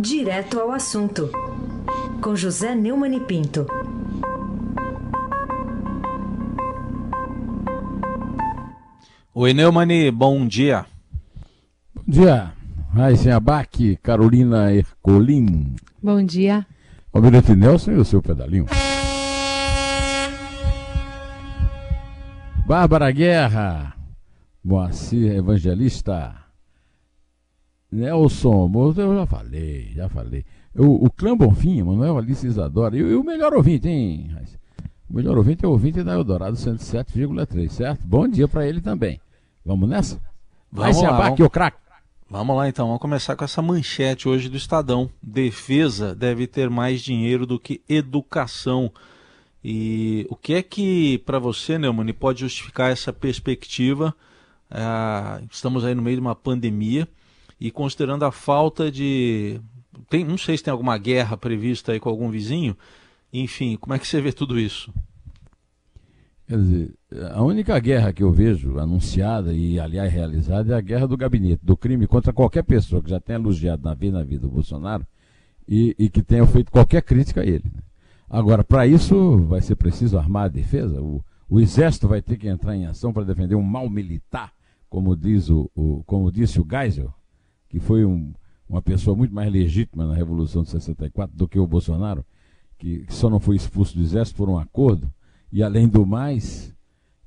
Direto ao assunto, com José Neumann e Pinto. Oi, Neumani, bom dia. Bom dia, Raíssen Abac, Carolina Ercolim. Bom dia. Almirante Nelson e o seu pedalinho. Bárbara Guerra, Moacir Evangelista, Nelson, eu já falei, já falei. O, o Clã Bonfim, Manuel Alice Isadora, e, e, o melhor ouvinte, hein? O melhor ouvinte é o ouvinte da Eldorado 107,3, certo? Bom dia para ele também. Vamos nessa? Vai se abaque, o craque. Vamos lá então, vamos começar com essa manchete hoje do Estadão. Defesa deve ter mais dinheiro do que educação. E o que é que, para você, Neumann, pode justificar essa perspectiva? Ah, estamos aí no meio de uma pandemia e considerando a falta de. Tem, não sei se tem alguma guerra prevista aí com algum vizinho. Enfim, como é que você vê tudo isso? Quer dizer, a única guerra que eu vejo anunciada e, aliás, realizada é a guerra do gabinete, do crime contra qualquer pessoa que já tenha elogiado na vida, na vida do Bolsonaro e, e que tenha feito qualquer crítica a ele. Agora, para isso, vai ser preciso armar a defesa. O, o Exército vai ter que entrar em ação para defender um mal militar, como, diz o, o como disse o Geisel, que foi um, uma pessoa muito mais legítima na Revolução de 64 do que o Bolsonaro, que, só não foi expulso do Exército por um acordo, e além do mais,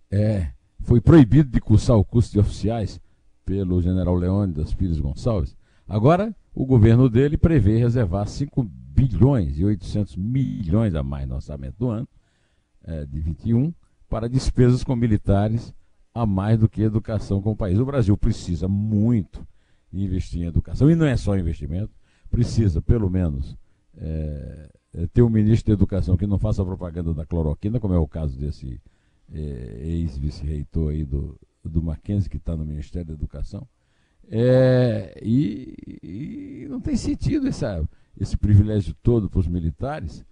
é, foi proibido de cursar o curso de oficiais pelo general Leônidas Pires Gonçalves. Agora, o governo dele prevê reservar 5 bilhões e 800 milhões a mais no orçamento do ano, é, de 21, para despesas com militares a mais do que educação com o país. O Brasil precisa muito investir em educação, e não é só investimento, precisa, pelo menos, é, ter um ministro de educação que não faça propaganda da cloroquina, como é o caso desse é, ex-vice-reitor aí do, do Mackenzie, que está no Ministério da Educação. É, e, e, não tem sentido essa, esse privilégio todo para os militares,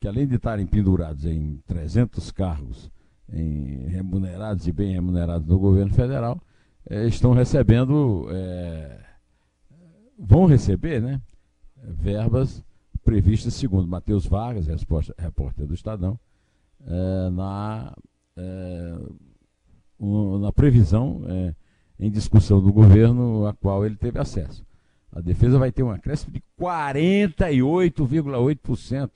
que além de estarem pendurados em 300 cargos, em remunerados e bem remunerados no governo federal, é, estão recebendo, é, vão receber, né, verbas previstas, segundo Matheus Vargas, repórter do Estadão, é, na, é, um, na previsão é, em discussão do governo a qual ele teve acesso. A defesa vai ter um acréscimo de 48,8%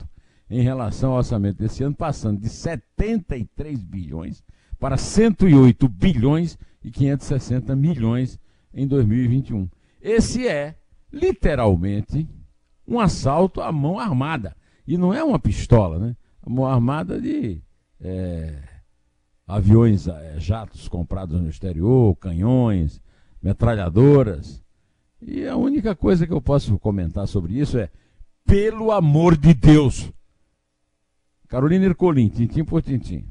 em relação ao orçamento desse ano, passando de 73 bilhões para 108 bilhões e 560 milhões em 2021. Esse é, literalmente, um assalto à mão armada. E não é uma pistola, né? A mão armada de é, aviões, é, jatos comprados no exterior, canhões, metralhadoras. E a única coisa que eu posso comentar sobre isso é, pelo amor de Deus. Carolina Ercolim, tintim por tintim.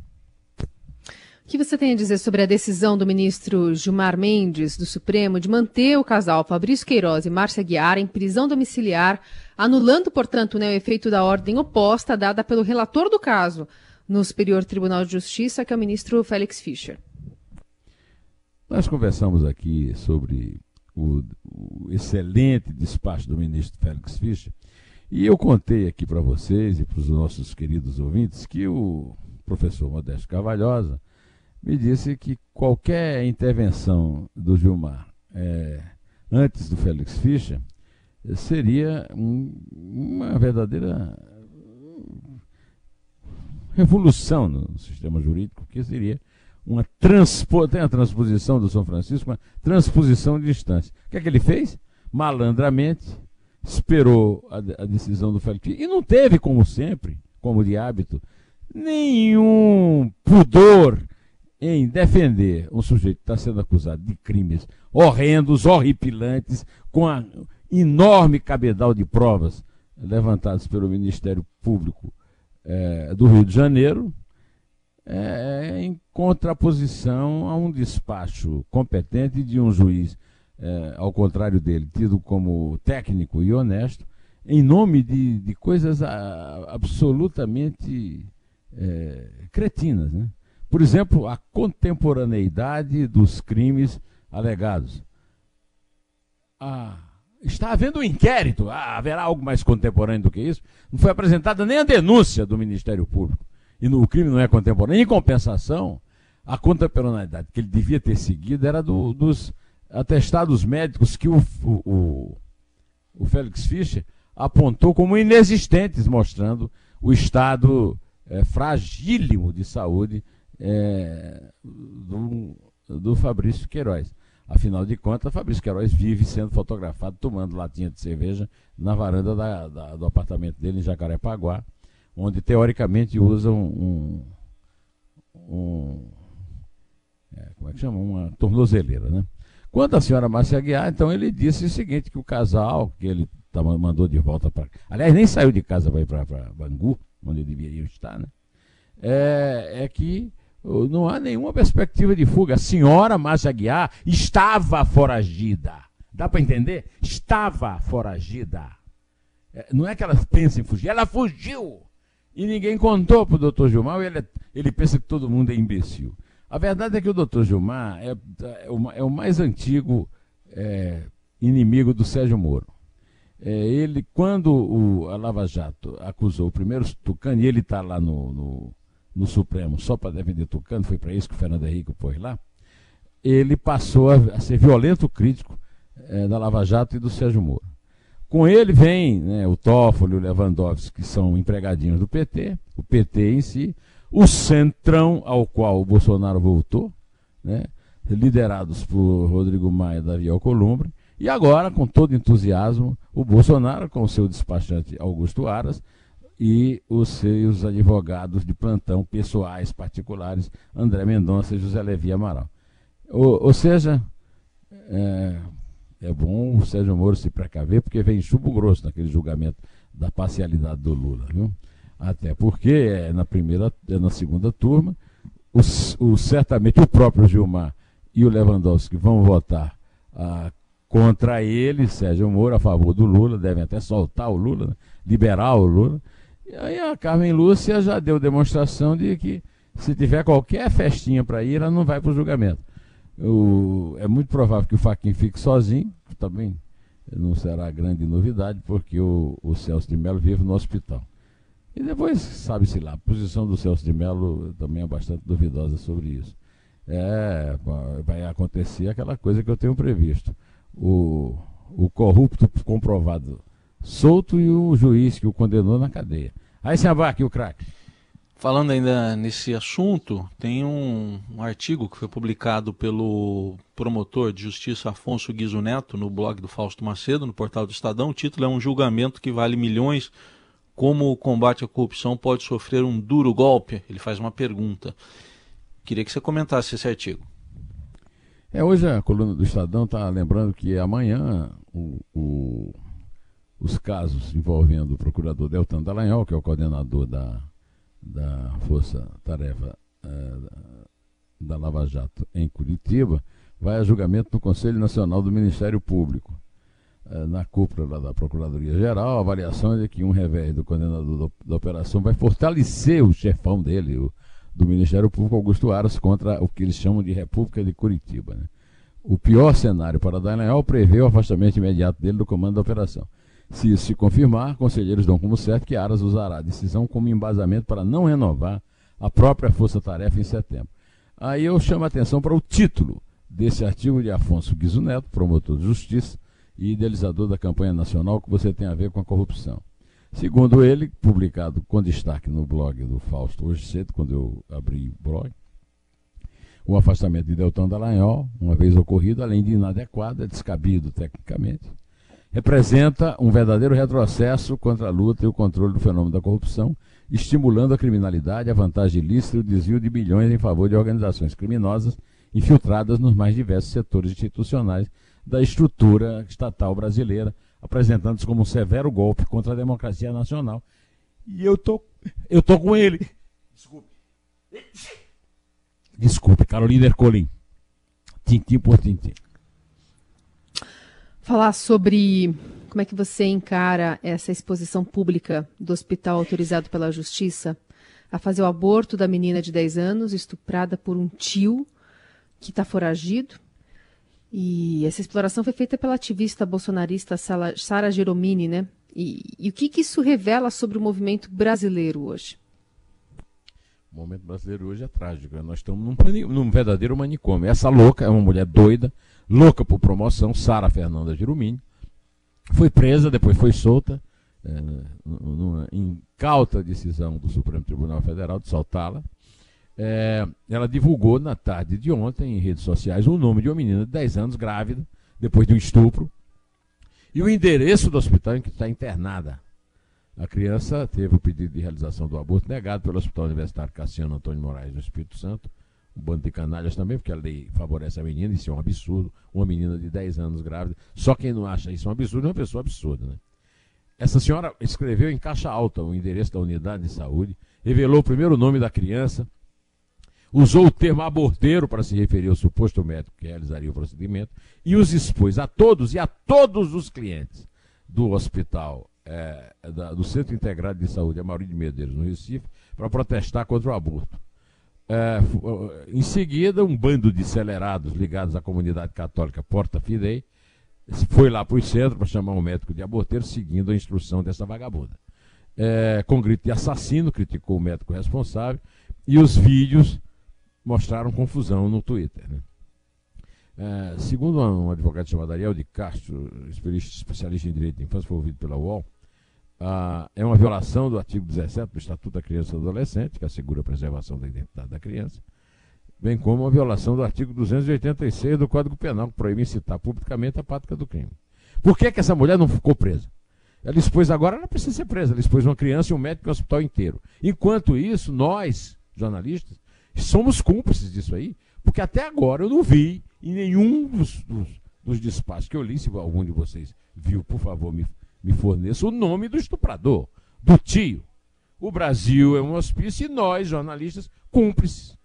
O que você tem a dizer sobre a decisão do ministro Gilmar Mendes, do Supremo, de manter o casal Fabrício Queiroz e Márcia Guiar em prisão domiciliar, anulando, portanto, né, o efeito da ordem oposta dada pelo relator do caso no Superior Tribunal de Justiça, que é o ministro Félix Fischer? Nós conversamos aqui sobre o, o excelente despacho do ministro Félix Fischer e eu contei aqui para vocês e para os nossos queridos ouvintes que o professor Modesto Carvalhosa me disse que qualquer intervenção do Gilmar é, antes do Félix Fischer seria um, uma verdadeira revolução no sistema jurídico, que seria uma transpo, tem a transposição do São Francisco, uma transposição de instância. O que é que ele fez? Malandramente esperou a, a decisão do Félix Fischer e não teve, como sempre, como de hábito, nenhum pudor em defender um sujeito que está sendo acusado de crimes horrendos, horripilantes, com a enorme cabedal de provas levantadas pelo Ministério Público é, do Rio de Janeiro, é, em contraposição a um despacho competente de um juiz, é, ao contrário dele, tido como técnico e honesto, em nome de, de coisas a, absolutamente cretinas, né? Por exemplo, a contemporaneidade dos crimes alegados. A está havendo um inquérito. Ah, haverá algo mais contemporâneo do que isso? Não foi apresentada nem a denúncia do Ministério Público. E no, o crime não é contemporâneo. Em compensação, a contemporaneidade que ele devia ter seguido era do, dos atestados médicos que o, o, o Félix Fischer apontou como inexistentes, mostrando o estado é, fragílimo de saúde é, do, do Fabrício Queiroz. Afinal de contas, Fabrício Queiroz vive sendo fotografado tomando latinha de cerveja na varanda da, da, do apartamento dele em Jacarepaguá, onde teoricamente usa um, um, um é, como é que chama? Uma tornozeleira, né? Quanto à senhora Márcia Aguiar, então ele disse o seguinte, que o casal que ele tá, mandou de volta para... Aliás, nem saiu de casa para ir para Bangu, onde deveriam estar, né? É, é que não há nenhuma perspectiva de fuga. A senhora Márcia Aguiar estava foragida. Dá para entender? Estava foragida. É, não é que ela pensa em fugir, ela fugiu. E ninguém contou para o doutor Gilmar, ele, ele pensa que todo mundo é imbecil. A verdade é que o doutor Gilmar é, é, o, é o, mais antigo é, inimigo do Sérgio Moro. É, ele, quando o, a Lava Jato acusou o primeiro Tucano, e ele está lá no, no no Supremo só para defender Tucano, foi para isso que o Fernando Henrique pôs lá, ele passou a, ser violento crítico é, da Lava Jato e do Sérgio Moro. Com ele vem né, o Toffoli o Lewandowski, que são empregadinhos do PT, o PT em si, o Centrão, ao qual o Bolsonaro voltou, né, liderados por Rodrigo Maia e Davi Alcolumbre, e agora, com todo entusiasmo, o Bolsonaro, com seu despachante Augusto Aras, e os seus advogados de plantão pessoais particulares, André Mendonça e José Levi Amaral. Ou, ou seja, é, é, bom o Sérgio Moro se precaver, porque vem chumbo grosso naquele julgamento da parcialidade do Lula. Viu? Até porque é na primeira, é na segunda turma, o, certamente o próprio Gilmar e o Lewandowski vão votar ah, contra ele, Sérgio Moro, a favor do Lula, devem até soltar o Lula, né? liberar o Lula. E aí a Carmen Lúcia já deu demonstração de que se tiver qualquer festinha para ir, ela não vai para o julgamento. É muito provável que o Faquin fique sozinho, também não será grande novidade, porque o, o Celso de Mello vive no hospital. E depois, sabe-se lá, a posição do Celso de Mello também é bastante duvidosa sobre isso. É, vai acontecer aquela coisa que eu tenho previsto. O, o corrupto comprovado solto e o juiz que o condenou na cadeia. Aí se abaque o craque. Falando ainda nesse assunto, tem um, um, artigo que foi publicado pelo promotor de justiça Afonso Guizo Neto no blog do Fausto Macedo, no portal do Estadão. O título é Um julgamento que vale milhões. Como o combate à corrupção pode sofrer um duro golpe? Ele faz uma pergunta. Queria que você comentasse esse artigo. É, hoje a coluna do Estadão está lembrando que amanhã o, o os casos envolvendo o procurador Deltan Dallagnol, que é o coordenador da, da Força Tarefa uh, da Lava Jato em Curitiba, vai a julgamento no Conselho Nacional do Ministério Público. Uh, na cúpula da Procuradoria-Geral, a avaliação é que um revés do coordenador do, da operação vai fortalecer o chefão dele, o, do Ministério Público, Augusto Aras, contra o que eles chamam de República de Curitiba. Né? O pior cenário para Dallagnol prevê o afastamento imediato dele do comando da operação. Se isso se confirmar, conselheiros dão como certo que Aras usará a decisão como embasamento para não renovar a própria força-tarefa em setembro. Aí eu chamo a atenção para o título desse artigo de Afonso Guizo Neto, promotor de justiça e idealizador da campanha nacional que você tem a ver com a corrupção. Segundo ele, publicado com destaque no blog do Fausto hoje cedo, quando eu abri o blog, o afastamento de Deltan Dallagnol, uma vez ocorrido, além de inadequado, é descabido tecnicamente, representa um verdadeiro retrocesso contra a luta e o controle do fenômeno da corrupção, estimulando a criminalidade, a vantagem ilícita e o desvio de bilhões em favor de organizações criminosas infiltradas nos mais diversos setores institucionais da estrutura estatal brasileira, apresentando-se como um severo golpe contra a democracia nacional. E eu tô, eu tô com ele. Desculpe. Desculpe, Carolina Ercolim. Tintim por tintim falar sobre como é que você encara essa exposição pública do hospital autorizado pela Justiça a fazer o aborto da menina de 10 anos, estuprada por um tio que está foragido. E essa exploração foi feita pela ativista bolsonarista Sara Geromini, né? E, e, o que, que isso revela sobre o movimento brasileiro hoje? O movimento brasileiro hoje é trágico. Né? Nós estamos num, num, verdadeiro manicômio. Essa louca é uma mulher doida, louca por promoção, Sara Fernanda Geromini. Foi presa, depois foi solta, é, numa incauta decisão do Supremo Tribunal Federal de soltá-la. É, ela divulgou na tarde de ontem em redes sociais o nome de uma menina de 10 anos grávida, depois de um estupro, e o endereço do hospital em que está internada. A criança teve o pedido de realização do aborto negado pelo Hospital Universitário Cassiano Antônio Moraes, no Espírito Santo. Um bando de canalhas também, porque a lei favorece a menina, isso é um absurdo. Uma menina de 10 anos grávida. Só quem não acha isso um absurdo é uma pessoa absurda, né? Essa senhora escreveu em caixa alta o endereço da unidade de saúde, revelou o primeiro nome da criança, usou o termo aborteiro para se referir ao suposto médico que realizaria o procedimento e os expôs a todos e a todos os clientes do hospital, é, da, do Centro Integrado de Saúde Amaury de Medeiros, no Recife, para protestar contra o aborto. É, em seguida, um bando de acelerados ligados à comunidade católica Porta Fidei foi lá para o centro para chamar um médico de aborteiro, seguindo a instrução dessa vagabunda. É, com grito de assassino, criticou o médico responsável, e os vídeos mostraram confusão no Twitter. Né? É, segundo um advogado chamado Ariel de Castro, especialista em direito de infância, foi ouvido pela UOL, ah, é uma violação do artigo 17 do Estatuto da Criança e do Adolescente, que assegura a preservação da identidade da criança, bem como uma violação do artigo 286 do Código Penal, que proíbe incitar publicamente a prática do crime. Por que, que essa mulher não ficou presa? Ela expôs agora, ela precisa ser presa. Ela expôs uma criança e um médico no hospital inteiro. Enquanto isso, nós, jornalistas, somos cúmplices disso aí, porque até agora eu não vi em nenhum dos, dos, dos despachos que eu li, se algum de vocês viu, por favor, me, me forneça o nome do estuprador, do tio. O Brasil é um hospício e nós, jornalistas, cúmplices.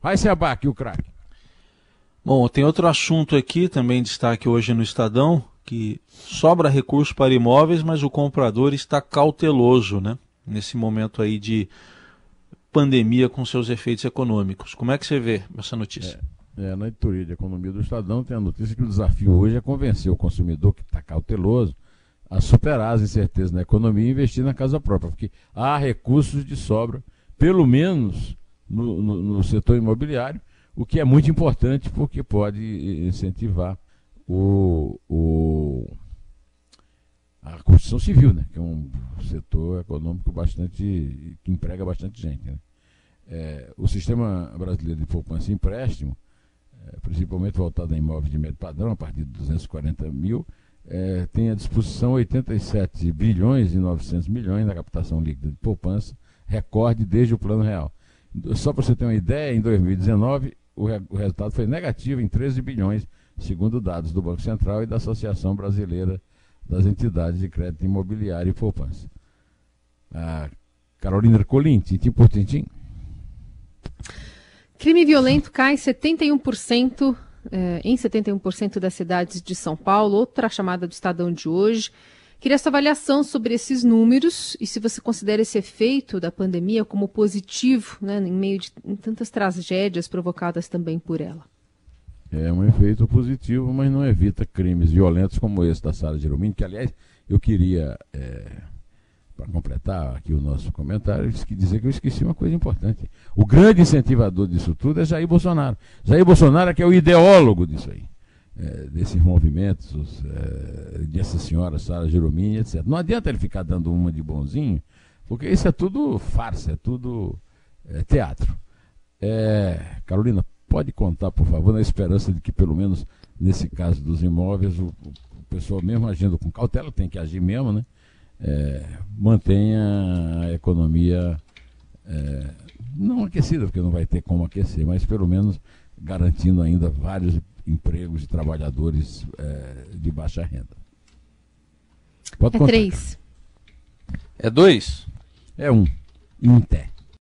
Vai se abaque o craque. Bom, tem outro assunto aqui, também destaque hoje no Estadão, que sobra recurso para imóveis, mas o comprador está cauteloso, né? Nesse momento aí de pandemia com seus efeitos econômicos. Como é que você vê essa notícia? É, é, na editoria de economia do Estadão tem a notícia que o desafio hoje é convencer o consumidor que está cauteloso a superar as incertezas na economia e investir na casa própria, porque há recursos de sobra, pelo menos no, no, no setor imobiliário, o que é muito importante porque pode incentivar o, o, a construção civil, né? que é um setor econômico bastante que emprega bastante gente. Né? É, o sistema brasileiro de poupança e empréstimo, principalmente voltado a imóveis de médio padrão, a partir de 240 mil, é, tem à disposição 87 bilhões e 900 milhões na captação líquida de poupança, recorde desde o Plano Real. Só para você ter uma ideia, em 2019 o, re, o resultado foi negativo em 13 bilhões, segundo dados do Banco Central e da Associação Brasileira das Entidades de Crédito Imobiliário e Poupança. A Carolina Ercolim, tintim por tintim. Crime violento cai 71%, eh, em 71% das cidades de São Paulo, outra chamada do Estadão de hoje. Queria sua avaliação sobre esses números e se você considera esse efeito da pandemia como positivo, né, em meio de tantas tragédias provocadas também por ela. É um efeito positivo, mas não evita crimes violentos como esse da Sara Jeromini, que aliás eu queria é para completar aqui o nosso comentário, dizer que eu esqueci uma coisa importante. O grande incentivador disso tudo é Jair Bolsonaro. Jair Bolsonaro é que é o ideólogo disso aí, é, desses movimentos, é, dessa senhora Sara Jeromini, etc. Não adianta ele ficar dando uma de bonzinho, porque isso é tudo farsa, é tudo é, teatro. É, Carolina, pode contar, por favor, na esperança de que, pelo menos nesse caso dos imóveis, o, o pessoal mesmo agindo com cautela, tem que agir mesmo, né? É, mantenha a economia é, não aquecida, porque não vai ter como aquecer, mas pelo menos garantindo ainda vários empregos de trabalhadores é, de baixa renda. Pode é contar. três. É dois? É um. Inter.